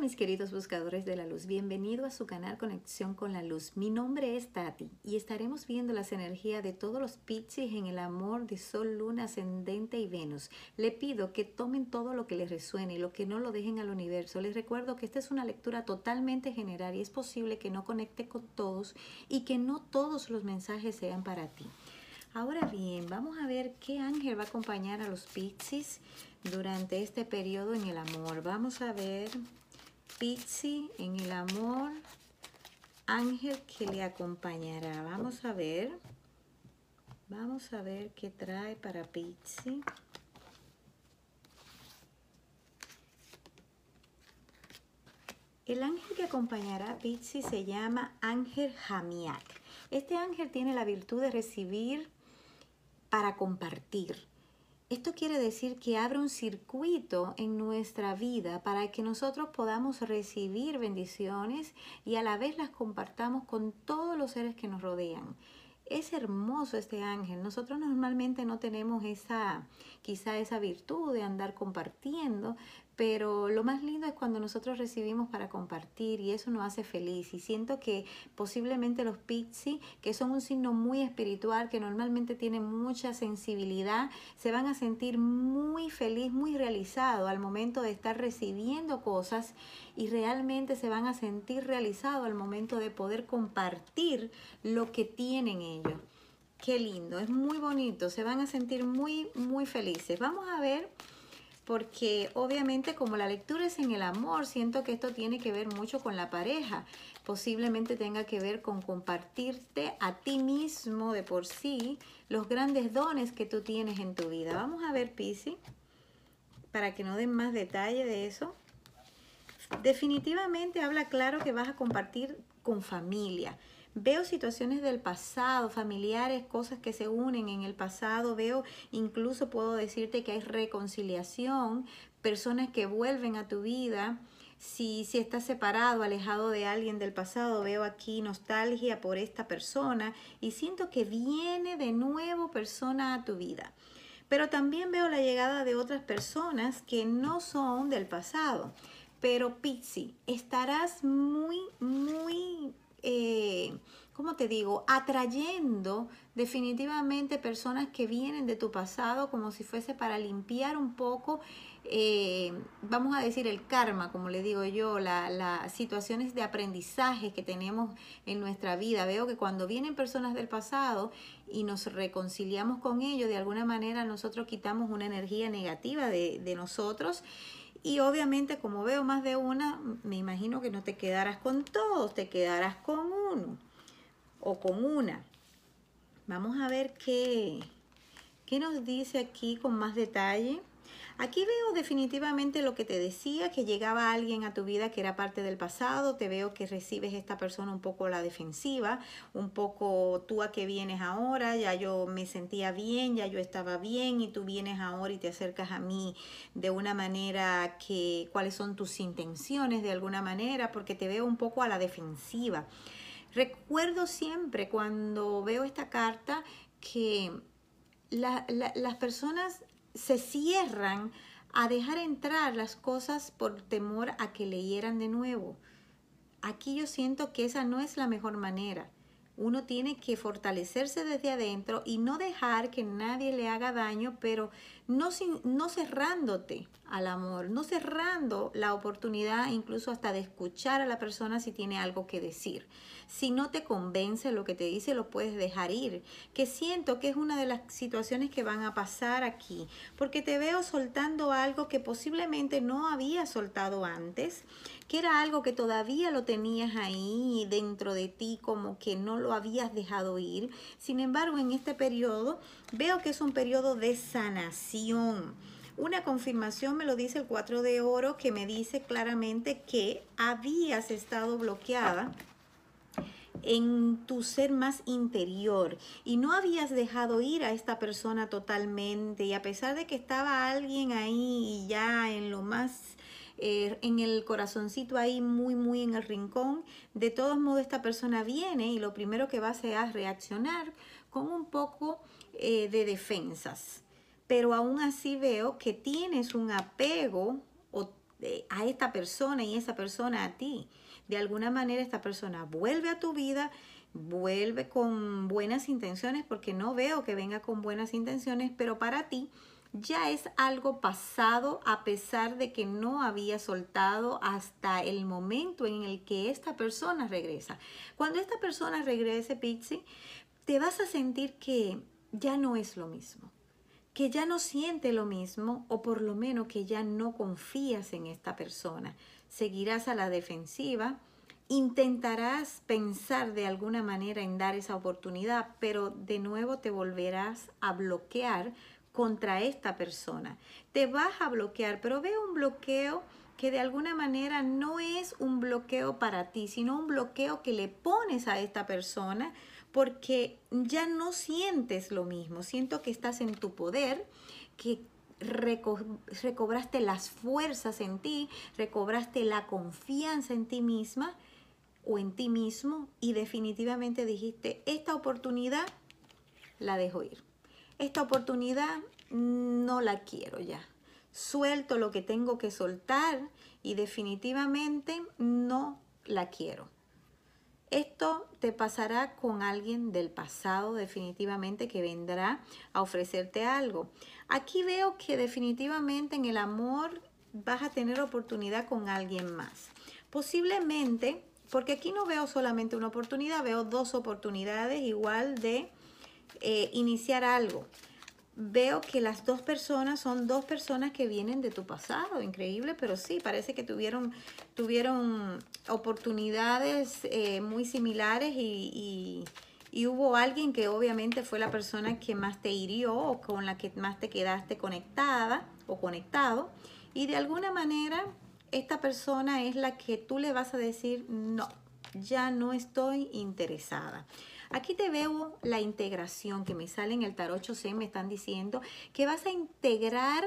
Mis queridos buscadores de la luz, bienvenido a su canal Conexión con la Luz. Mi nombre es Tati y estaremos viendo las energías de todos los Piscis en el amor de Sol, Luna, Ascendente y Venus. Le pido que tomen todo lo que les resuene y lo que no lo dejen al universo. Les recuerdo que esta es una lectura totalmente general y es posible que no conecte con todos y que no todos los mensajes sean para ti. Ahora bien, vamos a ver qué ángel va a acompañar a los Piscis durante este periodo en el amor. Vamos a ver Pizzi en el amor, ángel que le acompañará. Vamos a ver. Vamos a ver qué trae para Pizzi. El ángel que acompañará a Pizzi se llama Ángel Jamiak. Este ángel tiene la virtud de recibir para compartir esto quiere decir que abre un circuito en nuestra vida para que nosotros podamos recibir bendiciones y a la vez las compartamos con todos los seres que nos rodean. Es hermoso este ángel. Nosotros normalmente no tenemos esa, quizá esa virtud de andar compartiendo, pero lo más lindo es cuando nosotros recibimos para compartir y eso nos hace feliz. Y siento que posiblemente los Pixie, que son un signo muy espiritual, que normalmente tienen mucha sensibilidad, se van a sentir muy feliz, muy realizado al momento de estar recibiendo cosas y realmente se van a sentir realizados al momento de poder compartir lo que tienen ellos. Qué lindo, es muy bonito, se van a sentir muy, muy felices. Vamos a ver porque obviamente como la lectura es en el amor, siento que esto tiene que ver mucho con la pareja. Posiblemente tenga que ver con compartirte a ti mismo de por sí los grandes dones que tú tienes en tu vida. Vamos a ver, Pisi, para que no den más detalle de eso. Definitivamente habla claro que vas a compartir con familia. Veo situaciones del pasado, familiares, cosas que se unen en el pasado. Veo, incluso puedo decirte que hay reconciliación, personas que vuelven a tu vida. Si, si estás separado, alejado de alguien del pasado, veo aquí nostalgia por esta persona y siento que viene de nuevo persona a tu vida. Pero también veo la llegada de otras personas que no son del pasado. Pero Pixie, estarás muy, ¿cómo te digo? Atrayendo definitivamente personas que vienen de tu pasado como si fuese para limpiar un poco, eh, vamos a decir, el karma, como le digo yo, las situaciones de aprendizaje que tenemos en nuestra vida. Veo que cuando vienen personas del pasado y nos reconciliamos con ellos, de alguna manera nosotros quitamos una energía negativa de, de nosotros y obviamente como veo más de una, me imagino que no te quedarás con todos, te quedarás con uno o con una. Vamos a ver qué, qué nos dice aquí con más detalle. Aquí veo definitivamente lo que te decía, que llegaba alguien a tu vida que era parte del pasado, te veo que recibes esta persona un poco la defensiva, un poco tú a que vienes ahora, ya yo me sentía bien, ya yo estaba bien y tú vienes ahora y te acercas a mí de una manera que, cuáles son tus intenciones de alguna manera, porque te veo un poco a la defensiva. Recuerdo siempre cuando veo esta carta que las personas se cierran a dejar entrar las cosas por temor a que leyeran de nuevo. Aquí yo siento que esa no es la mejor manera. Uno tiene que fortalecerse desde adentro y no dejar que nadie le haga daño, pero no, no cerrándote al amor, no cerrando la oportunidad incluso hasta de escuchar a la persona si tiene algo que decir. Si no te convence lo que te dice, lo puedes dejar ir. Que siento que es una de las situaciones que van a pasar aquí, porque te veo soltando algo que posiblemente no había soltado antes, que era algo que todavía lo tenías ahí dentro de ti, como que no lo habías dejado ir. Sin embargo, en este periodo veo que es un periodo de sanación una confirmación me lo dice el 4 de oro que me dice claramente que habías estado bloqueada en tu ser más interior y no habías dejado ir a esta persona totalmente. Y a pesar de que estaba alguien ahí ya en lo más eh, en el corazoncito ahí muy muy en el rincón de todos modos esta persona viene y lo primero que va a hacer es reaccionar con un poco eh, de defensas pero aún así veo que tienes un apego o a esta persona y esa persona a ti. De alguna manera esta persona vuelve a tu vida, vuelve con buenas intenciones, porque no veo que venga con buenas intenciones, pero para ti ya es algo pasado a pesar de que no había soltado hasta el momento en el que esta persona regresa. Cuando esta persona regrese, Pixie, te vas a sentir que ya no es lo mismo que ya no siente lo mismo o por lo menos que ya no confías en esta persona. Seguirás a la defensiva, intentarás pensar de alguna manera en dar esa oportunidad, pero de nuevo te volverás a bloquear contra esta persona. Te vas a bloquear, pero veo un bloqueo que de alguna manera no es un bloqueo para ti, sino un bloqueo que le pones a esta persona porque ya no sientes lo mismo, siento que estás en tu poder, que recobraste las fuerzas en ti, recobraste la confianza en ti misma o en ti mismo y definitivamente dijiste, esta oportunidad la dejo ir. Esta oportunidad no la quiero ya. Suelto lo que tengo que soltar y definitivamente no la quiero. Esto te pasará con alguien del pasado definitivamente que vendrá a ofrecerte algo. Aquí veo que definitivamente en el amor vas a tener oportunidad con alguien más. Posiblemente, porque aquí no veo solamente una oportunidad, veo dos oportunidades igual de eh, iniciar algo veo que las dos personas son dos personas que vienen de tu pasado, increíble, pero sí, parece que tuvieron, tuvieron oportunidades eh, muy similares y, y, hubo alguien que obviamente fue la persona que más te hirió o con la que más te quedaste conectada o conectado. Y de alguna manera esta persona es la que tú le vas a decir, no, ya no estoy interesada. Aquí te veo la integración que me sale en el tarot 8C, me están diciendo que vas a integrar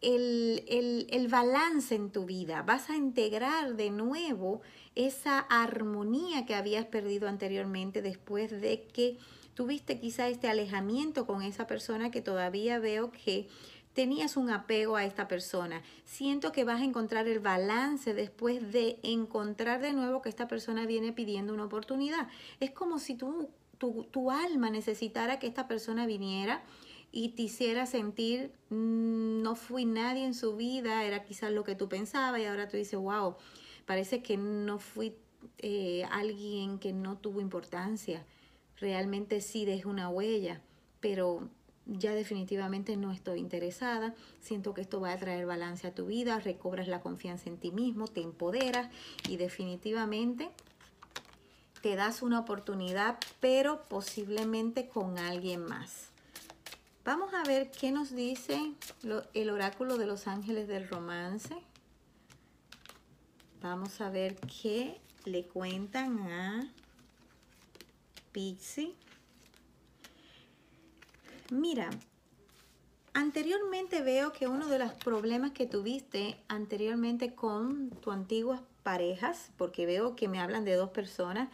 el, el, balance en tu vida, vas a integrar de nuevo esa armonía que habías perdido anteriormente después de que tuviste quizá este alejamiento con esa persona que todavía veo que tenías un apego a esta persona. Siento que vas a encontrar el balance después de encontrar de nuevo que esta persona viene pidiendo una oportunidad. Es como si tu, tu alma necesitara que esta persona viniera y te hiciera sentir, mm, no fui nadie en su vida, era quizás lo que tú pensabas y ahora tú dices, wow, parece que no fui eh, alguien que no tuvo importancia. Realmente sí dejé una huella, pero ya definitivamente no estoy interesada, siento que esto va a traer balance a tu vida, recobras la confianza en ti mismo, te empoderas y definitivamente te das una oportunidad, pero posiblemente con alguien más. Vamos a ver qué nos dice el oráculo de los ángeles del romance. Vamos a ver qué le cuentan a Pixie. Mira, anteriormente veo que uno de los problemas que tuviste anteriormente con tu antiguas parejas, porque veo que me hablan de dos personas,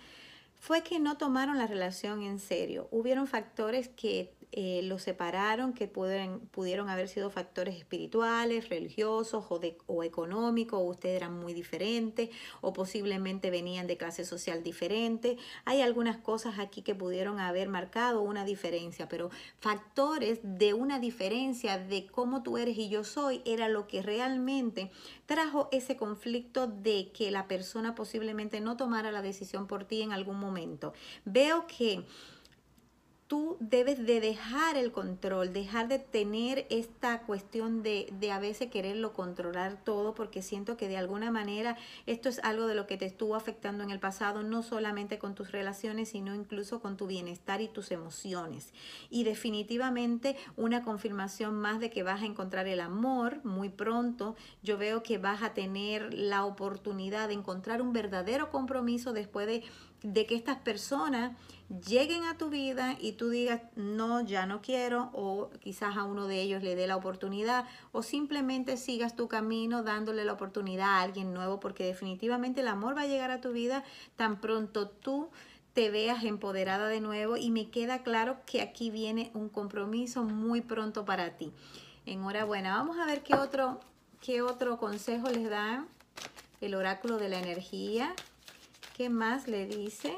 fue que no tomaron la relación en serio. Hubieron factores que eh, los separaron, que pudieron, pudieron haber sido factores espirituales, religiosos o, o económicos, o ustedes eran muy diferentes, o posiblemente venían de clase social diferente. Hay algunas cosas aquí que pudieron haber marcado una diferencia, pero factores de una diferencia de cómo tú eres y yo soy era lo que realmente trajo ese conflicto de que la persona posiblemente no tomara la decisión por ti en algún momento. Veo que tú debes de dejar el control, dejar de tener esta cuestión de, de, a veces quererlo controlar todo, porque siento que de alguna manera esto es algo de lo que te estuvo afectando en el pasado, no solamente con tus relaciones, sino incluso con tu bienestar y tus emociones. Y definitivamente una confirmación más de que vas a encontrar el amor muy pronto. Yo veo que vas a tener la oportunidad de encontrar un verdadero compromiso después de, de que estas personas lleguen a tu vida y tú digas, no, ya no quiero, o quizás a uno de ellos le dé la oportunidad, o simplemente sigas tu camino dándole la oportunidad a alguien nuevo, porque definitivamente el amor va a llegar a tu vida tan pronto tú te veas empoderada de nuevo y me queda claro que aquí viene un compromiso muy pronto para ti. Enhorabuena, vamos a ver qué otro ¿Qué otro consejo les da el oráculo de la energía? ¿Qué más le dice?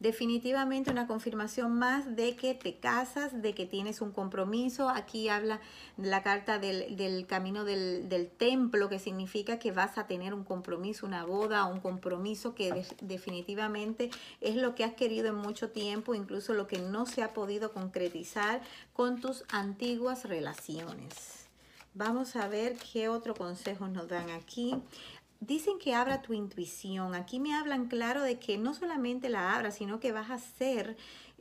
definitivamente una confirmación más de que te casas, de que tienes un compromiso. Aquí habla la carta del, camino del, templo, que significa que vas a tener un compromiso, una boda, un compromiso que definitivamente es lo que has querido en mucho tiempo, incluso lo que no se ha podido concretizar con tus antiguas relaciones. Vamos a ver qué otro consejo nos dan aquí dicen que abra tu intuición. Aquí me hablan claro de que no solamente la abra, sino que vas a ser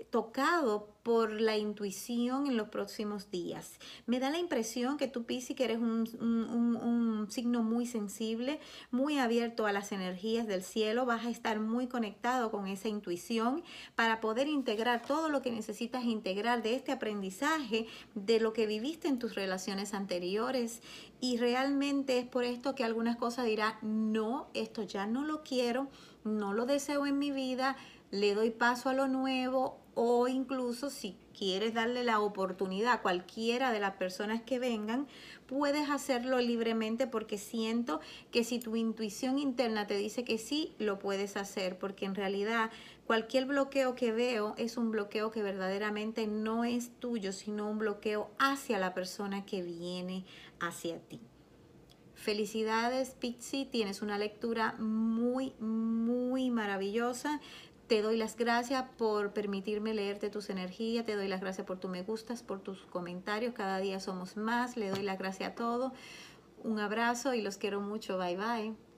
tocado por la intuición en los próximos días. Me da la impresión que tú, Pisi, que eres un, un, signo muy sensible, muy abierto a las energías del cielo, vas a estar muy conectado con esa intuición para poder integrar todo lo que necesitas integrar de este aprendizaje, de lo que viviste en tus relaciones anteriores. Y realmente es por esto que algunas cosas dirán, no, esto ya no lo quiero, no lo deseo en mi vida, le doy paso a lo nuevo o incluso si quieres darle la oportunidad a cualquiera de las personas que vengan, puedes hacerlo libremente porque siento que si tu intuición interna te dice que sí, lo puedes hacer, porque en realidad cualquier bloqueo que veo es un bloqueo que verdaderamente no es tuyo, sino un bloqueo hacia la persona que viene hacia ti. Felicidades, Pixie, tienes una lectura muy, muy maravillosa. Te doy las gracias por permitirme leerte tus energías, te doy las gracias por tu me gustas, por tus comentarios, cada día somos más, le doy las gracias a todos. Un abrazo y los quiero mucho, bye bye.